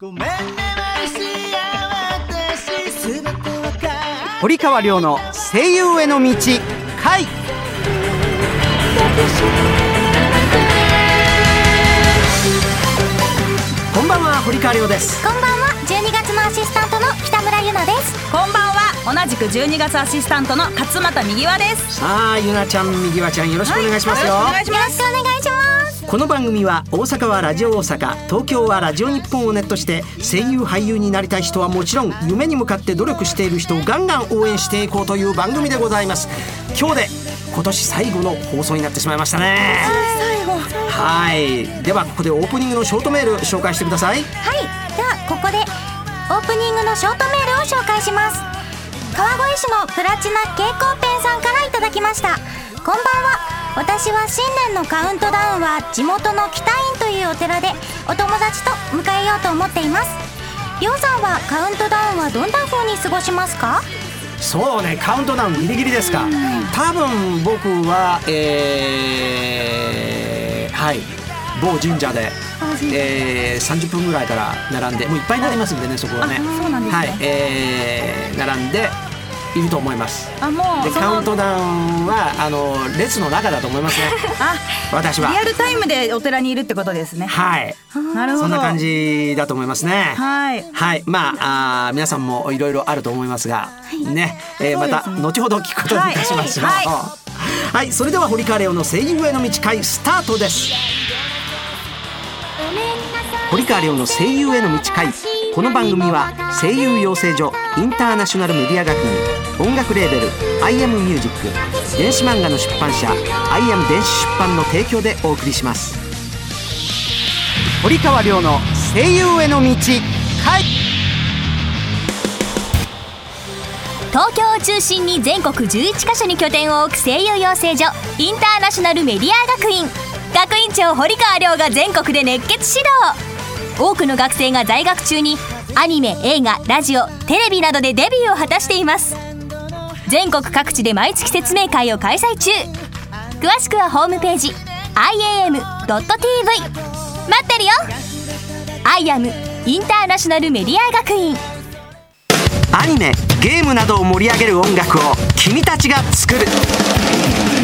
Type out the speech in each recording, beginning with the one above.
ごめんね堀川亮の声優への道回。こんばんは堀川亮です。こんばんは12月のアシスタントの北村ゆなです。こんばんは同じく12月アシスタントの勝俣右輪です。さあゆなちゃん右輪ちゃんよろしくお願いしますよ、はいよろしくお願いしますこの番組は大阪はラジオ大阪東京はラジオ日本をネットして声優俳優になりたい人はもちろん夢に向かって努力している人をガンガン応援していこうという番組でございます。今日で今年最後の放送になってしまいましたね。最後。はい。ではここでオープニングのショートメール紹介してください。はい。ではここでオープニングのショートメールを紹介します。川越市のプラチナ蛍光ペンさんからいただきました。こんばんは私は新年のカウントダウンは地元の北院というお寺でお友達と迎えようと思っています。りょうさんはカウントダウンはどんな風に過ごしますか？そうねカウントダウンギリギリですか。多分僕はえー、はい某神社で、えー、30分ぐらいから並んでもういっぱいになりますんでねそこはね。ね。はいえー、並んでいると思います。あもうカウントダウンはあの列の中だと思いますね。あ私は。リアルタイムでお寺にいるってことですね。はい。なるほど。そんな感じだと思いますね。はい。はい、まあ、あー皆さんもいろいろあると思いますが、ね、えーまた後ほど聞くことにいたしましょう。はい。はい、それでは堀川レオの声優への道会スタートです。堀川レオの声優への道会。この番組は声優養成所インターナショナルメディア学院音楽レーベル I am ミュージック電子漫画の出版社 I am 電子出版の提供でお送りします。堀川亮の声優への道会東京を中心に全国11カ所に拠点を置く声優養成所インターナショナルメディア学院。学院長堀川亮が全国で熱血指導。多くの学生が在学中にアニメ映画ラジオテレビなどでデビューを果たしています。全国各地で毎月説明会を開催中。詳しくはホームページ iam.tv 待ってるよ。IAM インターナショナルメディア学院。アニメゲームなどを盛り上げる音楽を君たちが作る「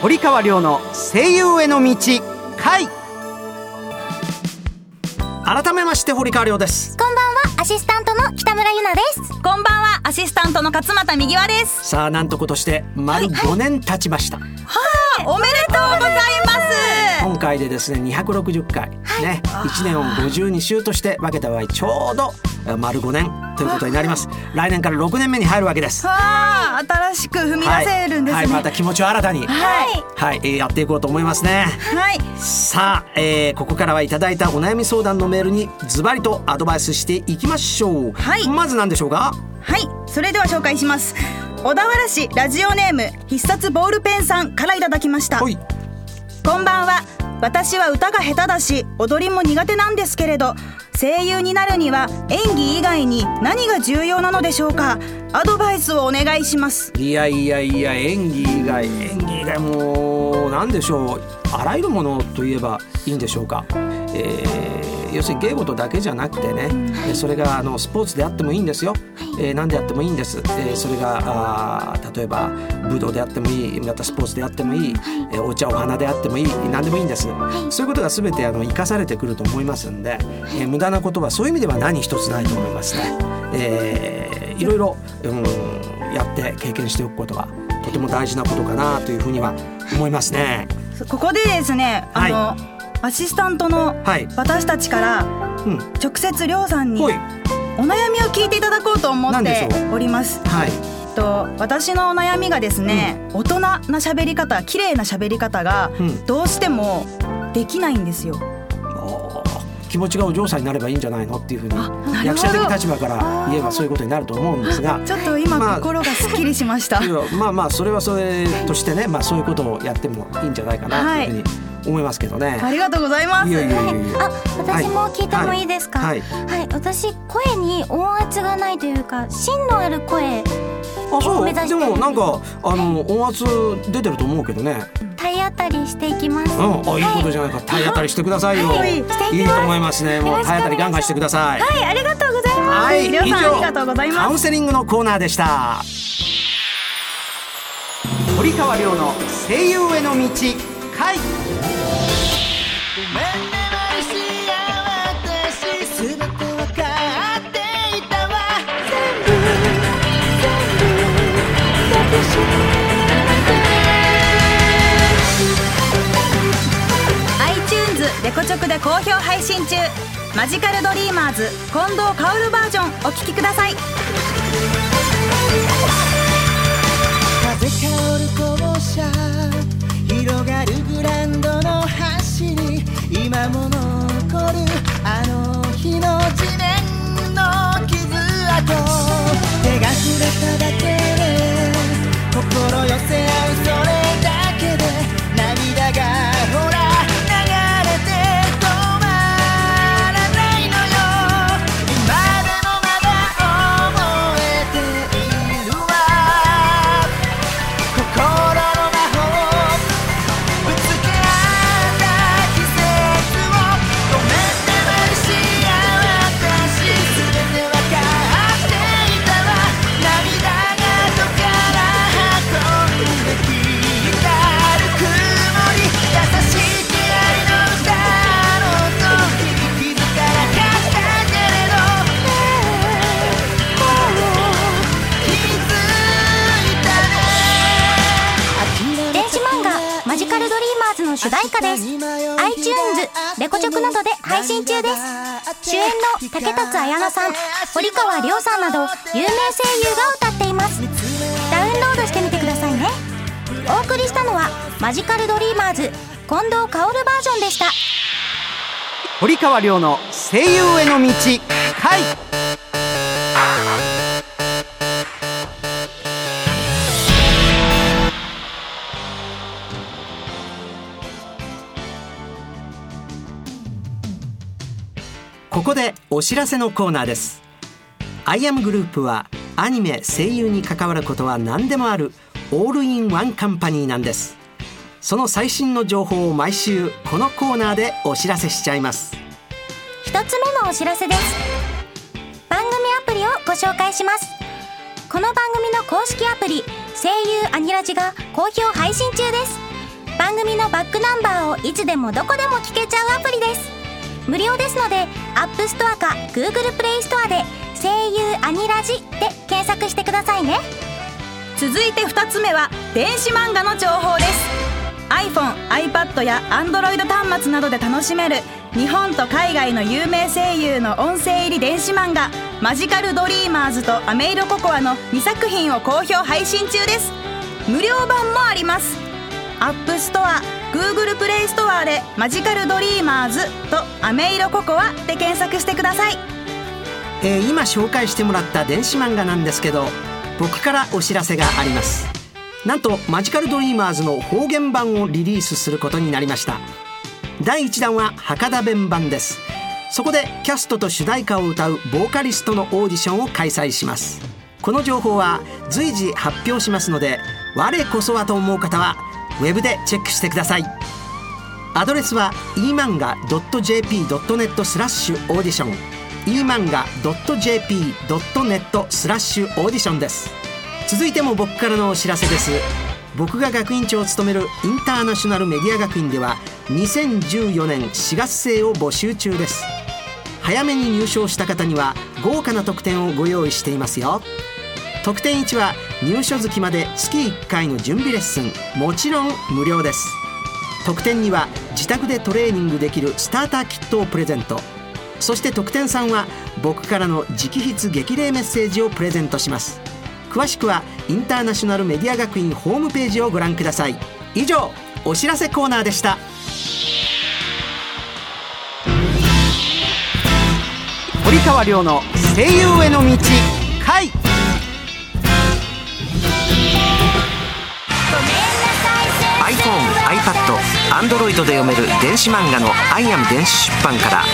堀川亮の声優への道回。改めまして堀川亮です。こんばんはアシスタントの北村ゆなです。こんばんはアシスタントの勝俣右輪です。さあなんと今年で丸5年経ちました、おめでとうございます今回でですね260回、ね。1年を52週として分けた場合ちょうどえ丸5年ということになります。来年から6年目に入るわけです。わあ新しく踏み出せるんですね。はい、はいまた気持ちを新たにはい。はい、えーやっていこうと思いますね。はい。さあ、えーここからはいただいたお悩み相談のメールにズバリとアドバイスしていきましょう、はい。まず何でしょうか？はい。それでは紹介します。小田原市ラジオネーム必殺ボールペンさんからいただきました。はい。こんばんは私は歌が下手だし踊りも苦手なんですけれど声優になるには演技以外に何が重要なのでしょうか。アドバイスをお願いします。いやいやいや演技以外演技以外も何でしょう。あらゆるものといえばいいんでしょうか、えー要するに芸事だけじゃなくてね、えーそれがあのスポーツであってもいいんですよ、えー何であってもいいんです、えーそれがあー例えば武道であってもいい。またスポーツであってもいい、えーお茶お花であってもいい。何でもいいんです、そういうことが全てあの生かされてくると思いますんで、えー無駄なことはそういう意味では何一つないと思いますね、えーいろいろ、うん、やって経験しておくことはとても大事なことかなというふうには思いますね。ここでですねあの、アシスタントのはい。私たちからうん、直接りょうさんにお悩みを聞いていただこうと思っております。はい。と私のお悩みがですね、大人な喋り方綺麗な喋り方がうん。どうしてもできないんですよ。気持ちがお嬢さんになればいいんじゃないのっていうふうに役者的立場から言えばそういうことになると思うんですが。ちょっと今、まあ。心がすっきりしました。いやまあまあそれはそれとしてね、まあ、そういうことをやってもいいんじゃないかなというふうに思いますけどね。ありがとうございますいやいやいやいやあ、私も聞いてもいいですか？ははいい、私声に音圧がないというか、芯のある声、あそう？でもなんかあの音圧出てると思うけどね。体当たりしていきます。うん、あいいことじゃないか。体当たりしてくださいよ。はいいいと思いますね。もう体当たりガンガンしてください。はい、ありがとうございます。はい、りょうさんありがとうございますカウンセリングのコーナーでした。堀川亮の声優への道回。ご iTunes レコチョクで好評配信中。マジカルドリーマーズ近藤薫バージョンお聴きください。風薫る校舎広がるグランド。ルドリーマーズの主題歌です。iTunes レコチョクなどで配信中です。主演の竹達彩奈さん堀川亮さんなど有名声優が歌っています。ダウンロードしてみてくださいね。お送りしたのはマジカルドリーマーズ近藤薫バージョンでした。堀川亮の声優への道回。ここでお知らせのコーナーです。アイアムグループはアニメ声優に関わることは何でもあるオールインワンカンパニーなんです。その最新の情報を毎週このコーナーでお知らせしちゃいます。一つ目のお知らせです。番組アプリをご紹介します。この番組の公式アプリ声優アニラジが好評配信中です。番組のバックナンバーをいつでもどこでも聞けちゃうアプリです。無料ですので App Store か Google Play Store で声優アニラジで検索してくださいね。続いて2つ目は電子漫画の情報です。iPhone、iPad や Android 端末などで楽しめる日本と海外の有名声優の音声入り電子漫画「マジカルドリーマーズ」と「アメイロココア」の2作品を好評配信中です。無料版もあります。App Store、Google Play Store で「マジカルドリーマーズ」と「アメイロココア」で検索してください。えー今紹介してもらった電子漫画なんですけど僕からお知らせがあります。なんとマジカルドリーマーズの方言版をリリースすることになりました。第1弾は博多弁版です。そこでキャストと主題歌を歌うボーカリストのオーディションを開催します。この情報は随時発表しますので我こそはと思う方はウェブでチェックしてください。アドレスは emanga.jp.net スラッシュオーディション emanga.jp.net スラッシュオーディションです。続いても僕からのお知らせです。僕が学院長を務めるインターナショナルメディア学院では2014年4月生を募集中です。早めに入賞した方には豪華な特典をご用意していますよ。特典1は入所月まで月1回の準備レッスン。もちろん無料です。特典2は自宅でトレーニングできるスターターキットをプレゼント。そして特典3は僕からの直筆激励メッセージをプレゼントします。詳しくはインターナショナルメディア学院ホームページをご覧ください。以上お知らせコーナーでした。堀川亮の声優への道回。iPad、Android で読める電子漫画の「アイアム電子出版」から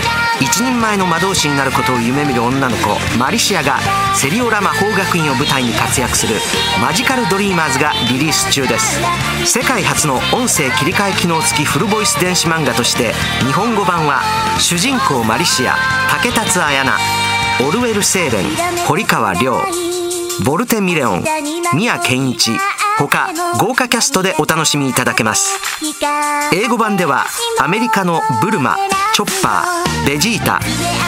一人前の魔導士になることを夢見る女の子マリシアがセリオラ魔法学院を舞台に活躍する「マジカルドリーマーズ」がリリース中です。世界初の音声切り替え機能付きフルボイス電子漫画として日本語版は主人公マリシア竹達彩奈オルウェル・セーレン堀川亮ボルテ・ミレオン宮健一他豪華キャストでお楽しみいただけます。英語版ではアメリカのブルマチョッパーベジータ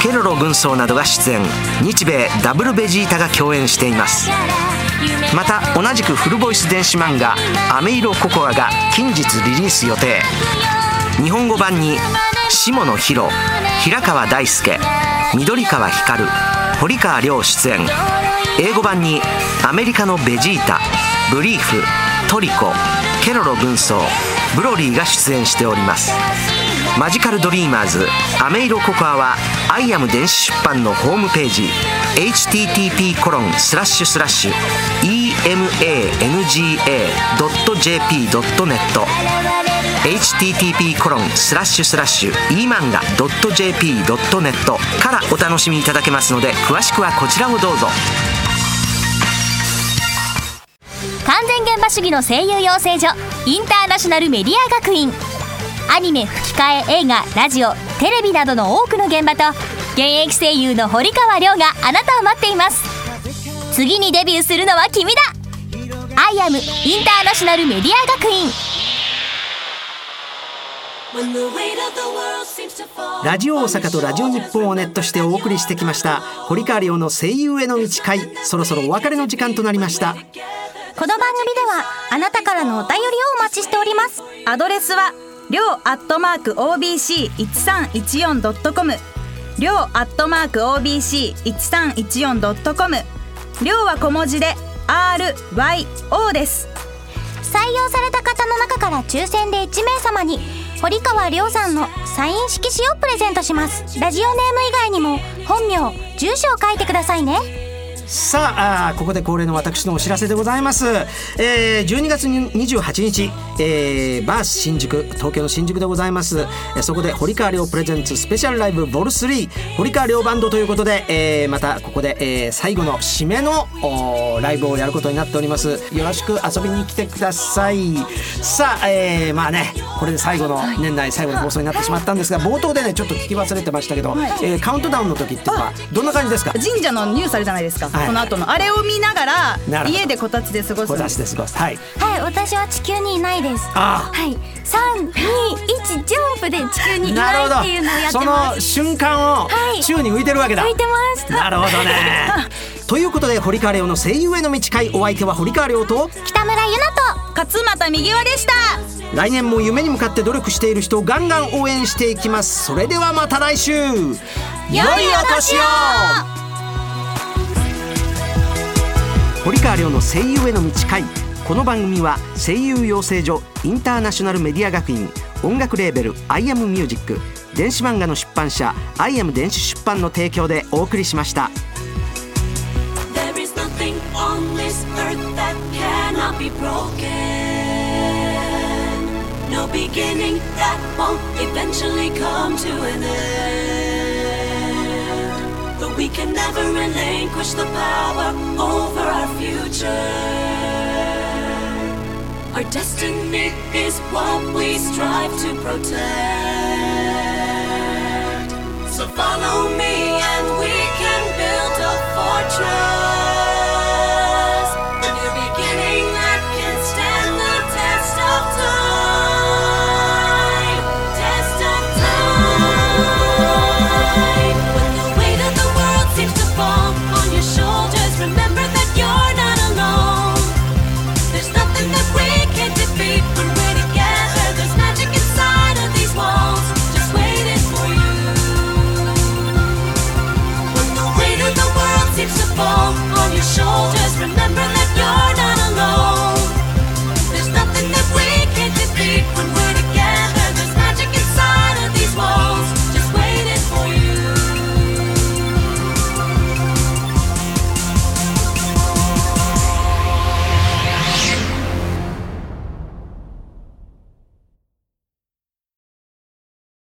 ケロロ軍曹などが出演。日米ダブルベジータが共演しています。また同じくフルボイス電子漫画「アメイロココア」が近日リリース予定。日本語版に下野紘平川大輔緑川光堀川亮出演。英語版にアメリカのベジータブリーフトリコケロロ軍曹ブロリーが出演しております。マジカルドリーマーズアメイロココアはアイアム電子出版のホームページ http コロンスラッシュスラッシュ emanga.jp.net http コロンスラッシュスラッシュ emanga.jp.net からお楽しみいただけますので詳しくはこちらをどうぞ。完全現場主義の声優養成所インターナショナルメディア学院。アニメ吹き替え映画ラジオテレビなどの多くの現場と現役声優の堀川亮があなたを待っています。次にデビューするのは君だ。アイアムインターナショナルメディア学院。ラジオ大阪とラジオ日本をネットしてお送りしてきました。堀川亮の声優への道会。そろそろお別れの時間となりました。この番組ではあなたからのお便りをお待ちしております。アドレスはりょうアットマーク OBC1314.com りょうアットマーク OBC1314.com りょうは小文字で RYO です。採用された方の中から抽選で1名様に堀川亮さんのサイン色紙をプレゼントします。ラジオネーム以外にも本名住所を書いてくださいね。さあここで恒例の私のお知らせでございます、えー、12月に28日、えー、バース新宿東京の新宿でございます、えーそこで堀川亮プレゼンツスペシャルライブボル3堀川亮バンドということで、えーまたここで、えー最後の締めのライブをやることになっております。よろしく遊びに来てください。さあ、えーまあねこれで最後の年内最後の放送になってしまったんですが冒頭でねちょっと聞き忘れてましたけど、えーカウントダウンの時っていうのはどんな感じですか？神社のニュースあるじゃないですか、はいこの後のあれを見ながら家でこたつで過ごす。小出しで過ごす。はい。はい私は地球にいないです。あ。はい。321ジャンプで地球にいないっていうのをやってそます。の瞬間をはい。宙に浮いてるわけだ、浮いてます。なるほどね。ということで堀川亮の声優への道会お相手は堀川亮と北村ゆなと勝俣右輪でした。来年も夢に向かって努力している人をガンガン応援していきます。それではまた来週。良いお年を堀川亮の声優への道会この番組は声優養成所インターナショナルメディア学院音楽レーベル「アイアムミュージック電子漫画の出版社「アイアム電子出版」の提供でお送りしました。There is nothing on this earth that cannot be broken. No beginning that won't eventually come to an end. But we can never relinquish the power over our future. Our destiny is what we strive to protect. So follow me